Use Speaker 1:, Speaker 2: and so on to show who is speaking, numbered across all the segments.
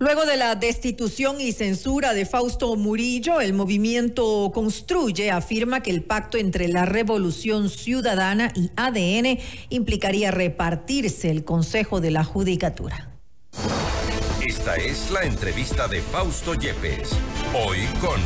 Speaker 1: Luego de la destitución y censura de Fausto Murillo, el movimiento Construye afirma que el pacto entre la Revolución Ciudadana y ADN implicaría repartirse el Consejo de la Judicatura.
Speaker 2: Esta es la entrevista de Fausto Yepes, hoy con...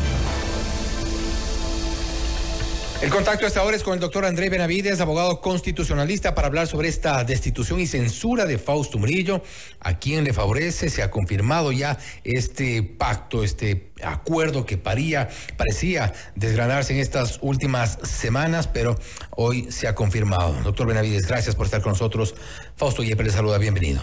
Speaker 3: El contacto hasta ahora es con el doctor André Benavides, abogado constitucionalista, para hablar sobre esta destitución y censura de Fausto Murillo, a quien le favorece. Se ha confirmado ya este pacto, este acuerdo que paría, parecía desgranarse en estas últimas semanas, pero hoy se ha confirmado. Doctor Benavides, gracias por estar con nosotros. Fausto Yepes le saluda, bienvenido.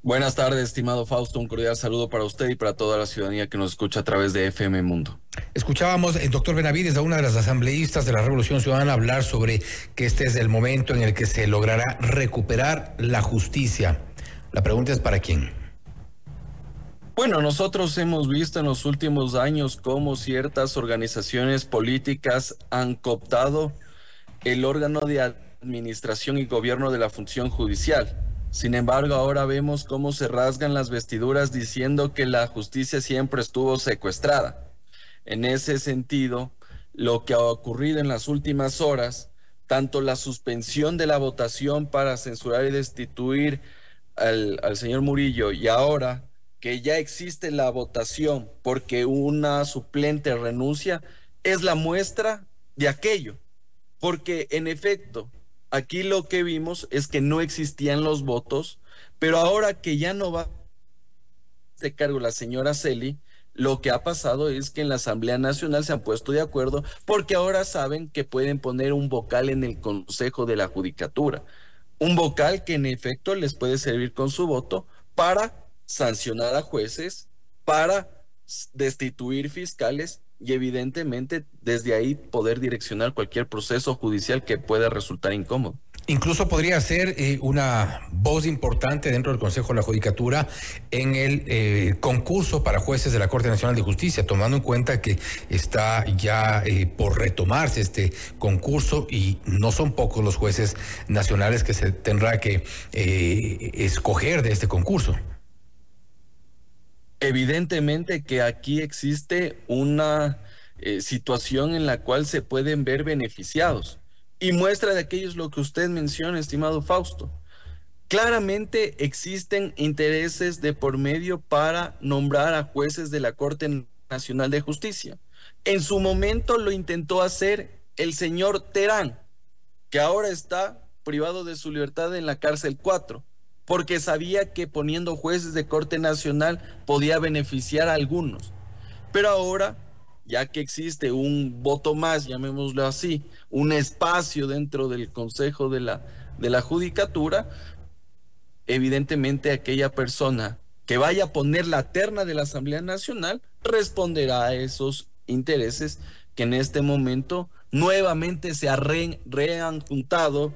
Speaker 4: Buenas tardes, estimado Fausto. Un cordial saludo para usted y para toda la ciudadanía que nos escucha a través de FM Mundo.
Speaker 3: Escuchábamos el doctor Benavides, a una de las asambleístas de la Revolución Ciudadana, hablar sobre que este es el momento en el que se logrará recuperar la justicia. La pregunta es para quién.
Speaker 4: Bueno, nosotros hemos visto en los últimos años cómo ciertas organizaciones políticas han cooptado el órgano de administración y gobierno de la función judicial sin embargo, ahora vemos cómo se rasgan las vestiduras diciendo que la justicia siempre estuvo secuestrada. En ese sentido, lo que ha ocurrido en las últimas horas, tanto la suspensión de la votación para censurar y destituir al, señor Murillo y ahora que ya existe la votación porque una suplente renuncia, es la muestra de aquello. Porque en efecto, Aquí lo que vimos es que no existían los votos, pero ahora que ya no va de cargo la señora Celi, lo que ha pasado es que en la Asamblea Nacional se han puesto de acuerdo porque ahora saben que pueden poner un vocal en el Consejo de la Judicatura. Un vocal que en efecto les puede servir con su voto para sancionar a jueces, para destituir fiscales y evidentemente desde ahí poder direccionar cualquier proceso judicial que pueda resultar incómodo.
Speaker 3: Incluso podría ser eh, una voz importante dentro del Consejo de la Judicatura en el eh, concurso para jueces de la Corte Nacional de Justicia, tomando en cuenta que está ya eh, por retomarse este concurso y no son pocos los jueces nacionales que se tendrá que escoger de este concurso.
Speaker 4: Evidentemente que aquí existe una situación en la cual se pueden ver beneficiados. Y muestra de aquello es lo que usted menciona, estimado Fausto. Claramente existen intereses de por medio para nombrar a jueces de la Corte Nacional de Justicia. En su momento lo intentó hacer el señor Terán, que ahora está privado de su libertad en la cárcel 4 porque sabía que poniendo jueces de Corte Nacional podía beneficiar a algunos. Pero ahora, ya que existe un voto más, llamémoslo así, un espacio dentro del Consejo de la, de la Judicatura, evidentemente aquella persona que vaya a poner la terna de la Asamblea Nacional responderá a esos intereses que en este momento nuevamente se han juntado,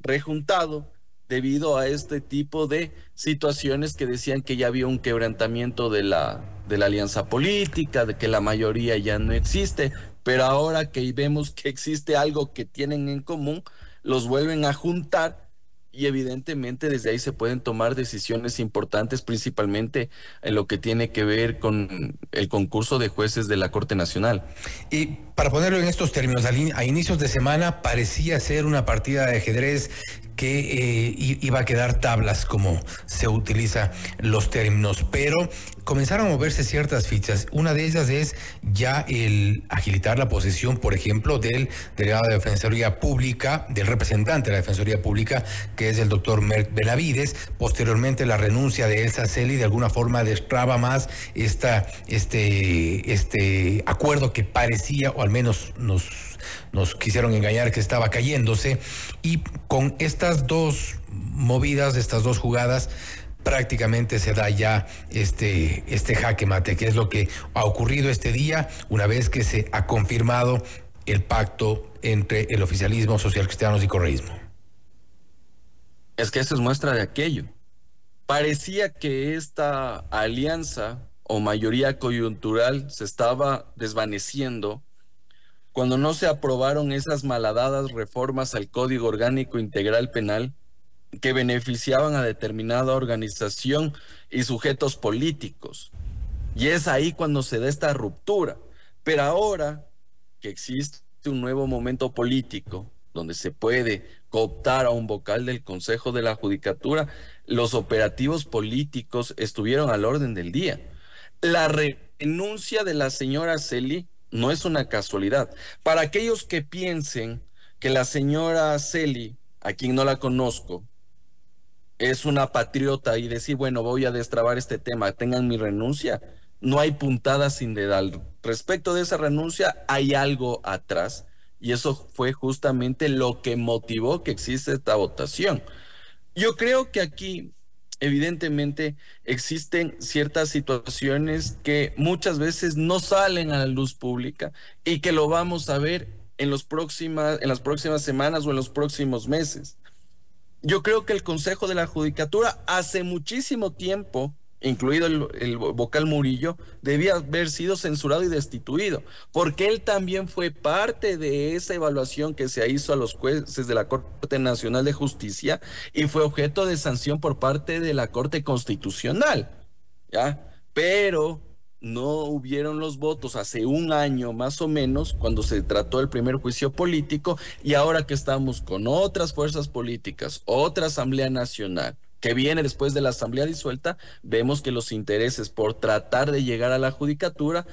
Speaker 4: rejuntado debido a este tipo de situaciones que decían que ya había un quebrantamiento de la, de la alianza política, de que la mayoría ya no existe, pero ahora que vemos que existe algo que tienen en común, los vuelven a juntar y evidentemente desde ahí se pueden tomar decisiones importantes, principalmente en lo que tiene que ver con el concurso de jueces de la Corte Nacional.
Speaker 3: Y para ponerlo en estos términos, a inicios de semana parecía ser una partida de ajedrez que eh, iba a quedar tablas como se utiliza los términos, pero comenzaron a moverse ciertas fichas. Una de ellas es ya el agilitar la posesión, por ejemplo, del delegado de Defensoría Pública, del representante de la Defensoría Pública, que es el doctor Merck Benavides. Posteriormente, la renuncia de Elsa Celi de alguna forma destraba más esta, este, este acuerdo que parecía, o al menos nos quisieron engañar que estaba cayéndose y con estas dos movidas, estas dos jugadas, prácticamente se da ya este, este jaque mate, que es lo que ha ocurrido este día, una vez que se ha confirmado el pacto entre el oficialismo, social cristianos y correísmo.
Speaker 4: Es que eso es muestra de aquello. Parecía que esta alianza o mayoría coyuntural se estaba desvaneciendo cuando no se aprobaron esas malhadadas reformas al Código Orgánico Integral Penal que beneficiaban a determinada organización y sujetos políticos. Y es ahí cuando se da esta ruptura. Pero ahora que existe un nuevo momento político donde se puede cooptar a un vocal del Consejo de la Judicatura, los operativos políticos estuvieron al orden del día. La renuncia de la señora Celi no es una casualidad. Para aquellos que piensen que la señora Celi, a quien no la conozco, es una patriota y decir, bueno, voy a destrabar este tema, tengan mi renuncia, no hay puntada sin dedal. Respecto de esa renuncia, hay algo atrás y eso fue justamente lo que motivó que existe esta votación. Yo creo que aquí, evidentemente, existen ciertas situaciones que muchas veces no salen a la luz pública y que lo vamos a ver en, los próximas, en las próximas semanas o en los próximos meses. Yo creo que el Consejo de la Judicatura hace muchísimo tiempo incluido el, vocal Murillo, debía haber sido censurado y destituido, porque él también fue parte de esa evaluación que se hizo a los jueces de la Corte Nacional de Justicia y fue objeto de sanción por parte de la Corte Constitucional. ¿Ya? Pero no hubieron los votos hace un año más o menos cuando se trató el primer juicio político y ahora que estamos con otras fuerzas políticas, otra Asamblea Nacional, que viene después de la asamblea disuelta, vemos que los intereses por tratar de llegar a la judicatura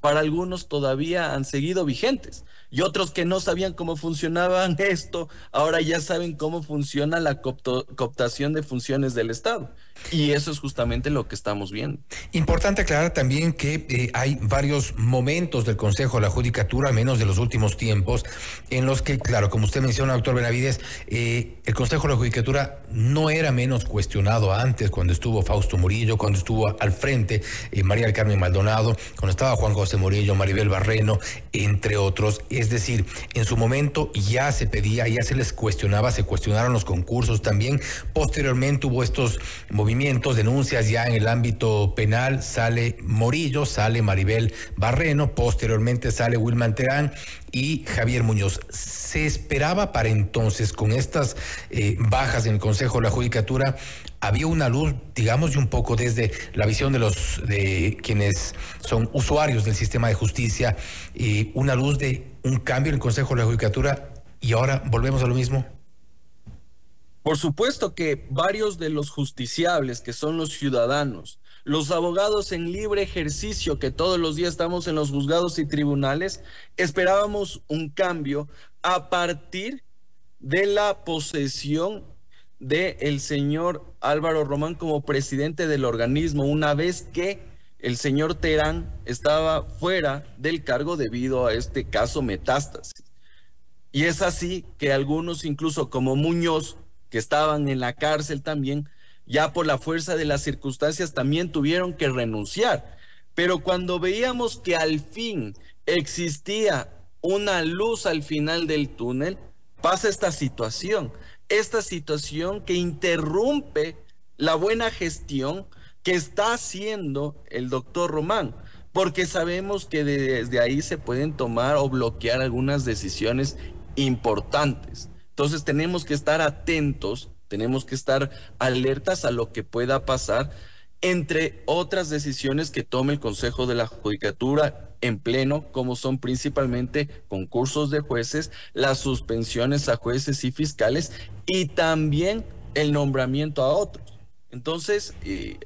Speaker 4: para algunos todavía han seguido vigentes y otros que no sabían cómo funcionaban esto, ahora ya saben cómo funciona la cooptación de funciones del Estado. Y eso es justamente lo que estamos viendo.
Speaker 3: Importante aclarar también que eh, hay varios momentos del Consejo de la Judicatura, menos de los últimos tiempos, en los que, claro, como usted menciona, doctor Benavides, eh, el Consejo de la Judicatura no era menos cuestionado antes, cuando estuvo Fausto Murillo, cuando estuvo al frente eh, María del Carmen Maldonado, cuando estaba Juan José Murillo, Maribel Barreno, entre otros. Es decir, en su momento ya se pedía, ya se les cuestionaba, se cuestionaron los concursos también. Posteriormente hubo estos movimientos movimientos, denuncias ya en el ámbito penal, sale Morillo, sale Maribel Barreno, posteriormente sale Wilman Terán y Javier Muñoz. Se esperaba para entonces, con estas eh, bajas en el Consejo de la Judicatura, había una luz, digamos, y un poco desde la visión de los de quienes son usuarios del sistema de justicia, y una luz de un cambio en el Consejo de la Judicatura y ahora volvemos a lo mismo.
Speaker 4: Por supuesto que varios de los justiciables, que son los ciudadanos, los abogados en libre ejercicio, que todos los días estamos en los juzgados y tribunales, esperábamos un cambio a partir de la posesión del el señor Álvaro Román como presidente del organismo, una vez que el señor Terán estaba fuera del cargo debido a este caso metástasis. Y es así que algunos, incluso como Muñoz, que estaban en la cárcel también, ya por la fuerza de las circunstancias también tuvieron que renunciar. Pero cuando veíamos que al fin existía una luz al final del túnel, pasa esta situación, esta situación que interrumpe la buena gestión que está haciendo el doctor Román, porque sabemos que desde ahí se pueden tomar o bloquear algunas decisiones importantes. Entonces tenemos que estar atentos, tenemos que estar alertas a lo que pueda pasar, entre otras decisiones que tome el Consejo de la Judicatura en pleno, como son principalmente concursos de jueces, las suspensiones a jueces y fiscales y también el nombramiento a otros. Entonces, eh,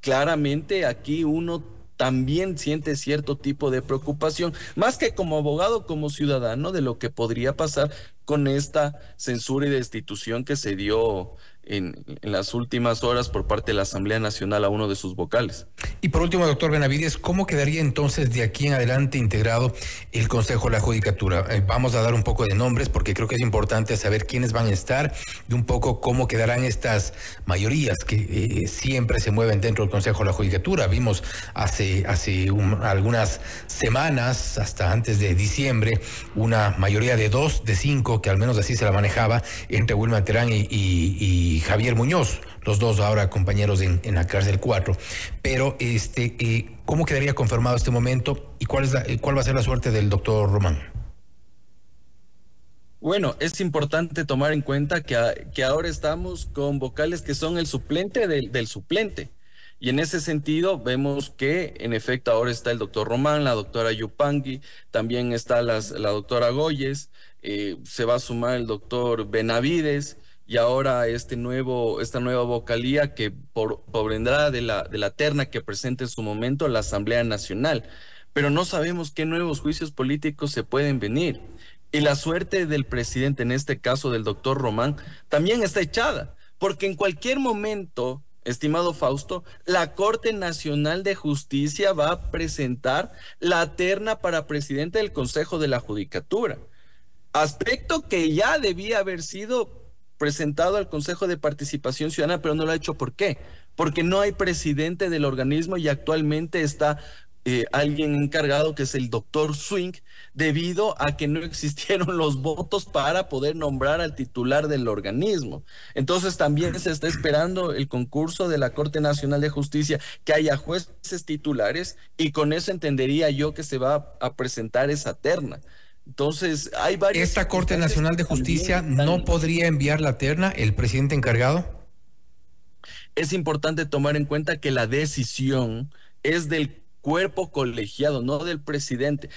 Speaker 4: claramente aquí uno también siente cierto tipo de preocupación, más que como abogado, como ciudadano, de lo que podría pasar con esta censura y destitución que se dio en, las últimas horas por parte de la Asamblea Nacional a uno de sus vocales.
Speaker 3: Y por último, doctor Benavides, ¿cómo quedaría entonces de aquí en adelante integrado el Consejo de la Judicatura? Eh, vamos a dar un poco de nombres porque creo que es importante saber quiénes van a estar y un poco cómo quedarán estas mayorías que eh, siempre se mueven dentro del Consejo de la Judicatura. Vimos hace, hace algunas semanas, hasta antes de diciembre, una mayoría de dos, de cinco, que al menos así se la manejaba entre Wilma Terán y Javier Muñoz, los dos ahora compañeros en, la cárcel 4. Pero, este, eh, ¿cómo quedaría confirmado este momento y cuál, es la, eh, cuál va a ser la suerte del doctor Román?
Speaker 4: Bueno, es importante tomar en cuenta que, que ahora estamos con vocales que son el suplente del, suplente. Y en ese sentido vemos que en efecto ahora está el doctor Román, la doctora Yupangi, también está la doctora Goyes, eh, se va a sumar el doctor Benavides y ahora este nuevo, esta nueva vocalía que por, vendrá de la, de la terna que presenta en su momento la Asamblea Nacional. Pero no sabemos qué nuevos juicios políticos se pueden venir. Y la suerte del presidente, en este caso del doctor Román, también está echada, porque en cualquier momento estimado Fausto, la Corte Nacional de Justicia va a presentar la terna para presidente del Consejo de la Judicatura. Aspecto que ya debía haber sido presentado al Consejo de Participación Ciudadana, pero no lo ha hecho. ¿Por qué? Porque no hay presidente del organismo y actualmente está eh, alguien encargado que es el doctor Swing, debido a que no existieron los votos para poder nombrar al titular del organismo. Entonces también se está esperando el concurso de la Corte Nacional de Justicia, que haya jueces titulares y con eso entendería yo que se va a presentar esa terna. Entonces, hay varias.
Speaker 3: ¿Esta Corte Nacional de Justicia no podría enviar la terna el presidente encargado?
Speaker 4: Es importante tomar en cuenta que la decisión es del cuerpo colegiado, no del presidente.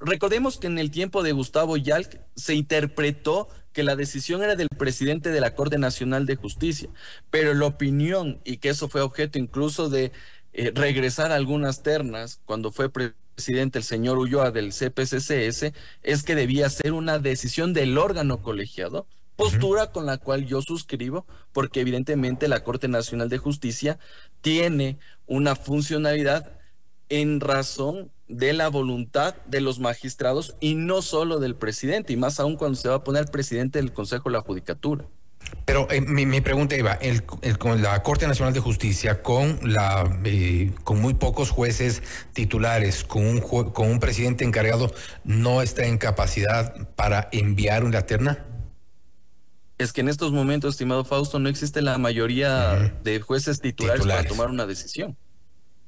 Speaker 4: recordemos que en el tiempo de Gustavo Yalc se interpretó que la decisión era del presidente de la Corte Nacional de Justicia, pero la opinión, y que eso fue objeto incluso de eh, regresar a algunas ternas cuando fue presidente el señor Ulloa del CPCCS, es que debía ser una decisión del órgano colegiado, postura con la cual yo suscribo, porque evidentemente la Corte Nacional de Justicia tiene una funcionalidad en razón de la voluntad de los magistrados y no solo del presidente, y más aún cuando se va a poner presidente del Consejo de la Judicatura.
Speaker 3: Pero eh, mi, pregunta iba, el, con la Corte Nacional de Justicia, con la eh, con muy pocos jueces titulares, con un con un presidente encargado, ¿no está en capacidad para enviar una terna?
Speaker 4: Es que en estos momentos, estimado Fausto, no existe la mayoría de jueces titulares, para tomar una decisión.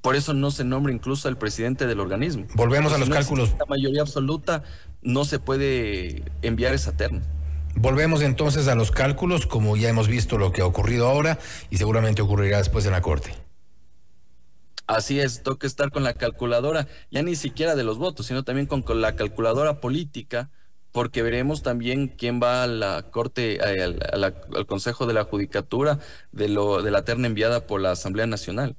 Speaker 4: Por eso no se nombra incluso al presidente del organismo.
Speaker 3: Volvemos a los cálculos.
Speaker 4: La mayoría absoluta no se puede enviar esa terna.
Speaker 3: Volvemos entonces a los cálculos, como ya hemos visto lo que ha ocurrido ahora y seguramente ocurrirá después en la Corte.
Speaker 4: Así es, toca estar con la calculadora, ya ni siquiera de los votos, sino también con, la calculadora política, porque veremos también quién va a la Corte, al, al Consejo de la Judicatura de, lo, de la terna enviada por la Asamblea Nacional.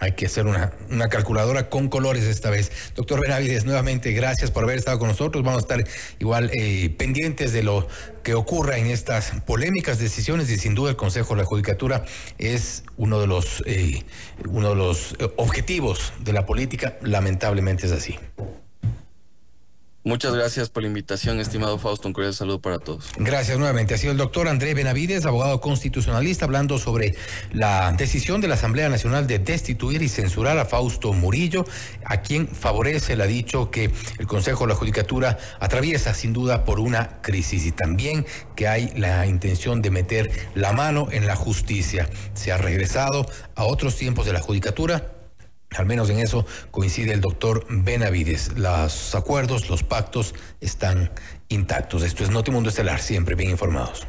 Speaker 3: Hay que hacer una, una, calculadora con colores esta vez. Doctor Benavides, nuevamente gracias por haber estado con nosotros. Vamos a estar igual eh, pendientes de lo que ocurra en estas polémicas decisiones y sin duda el Consejo de la Judicatura es uno de los, eh, uno de los eh, objetivos de la política. Lamentablemente es así.
Speaker 4: Muchas gracias por la invitación, estimado Fausto. Un cordial saludo para todos.
Speaker 3: Gracias nuevamente. Ha sido el doctor André Benavides, abogado constitucionalista, hablando sobre la decisión de la Asamblea Nacional de destituir y censurar a Fausto Murillo, a quien favorece. ha dicho que el Consejo de la Judicatura atraviesa sin duda por una crisis y también que hay la intención de meter la mano en la justicia. Se ha regresado a otros tiempos de la Judicatura al menos en eso coincide el doctor Benavides. Los acuerdos, los pactos están intactos. Esto es Notimundo Estelar, siempre bien informados.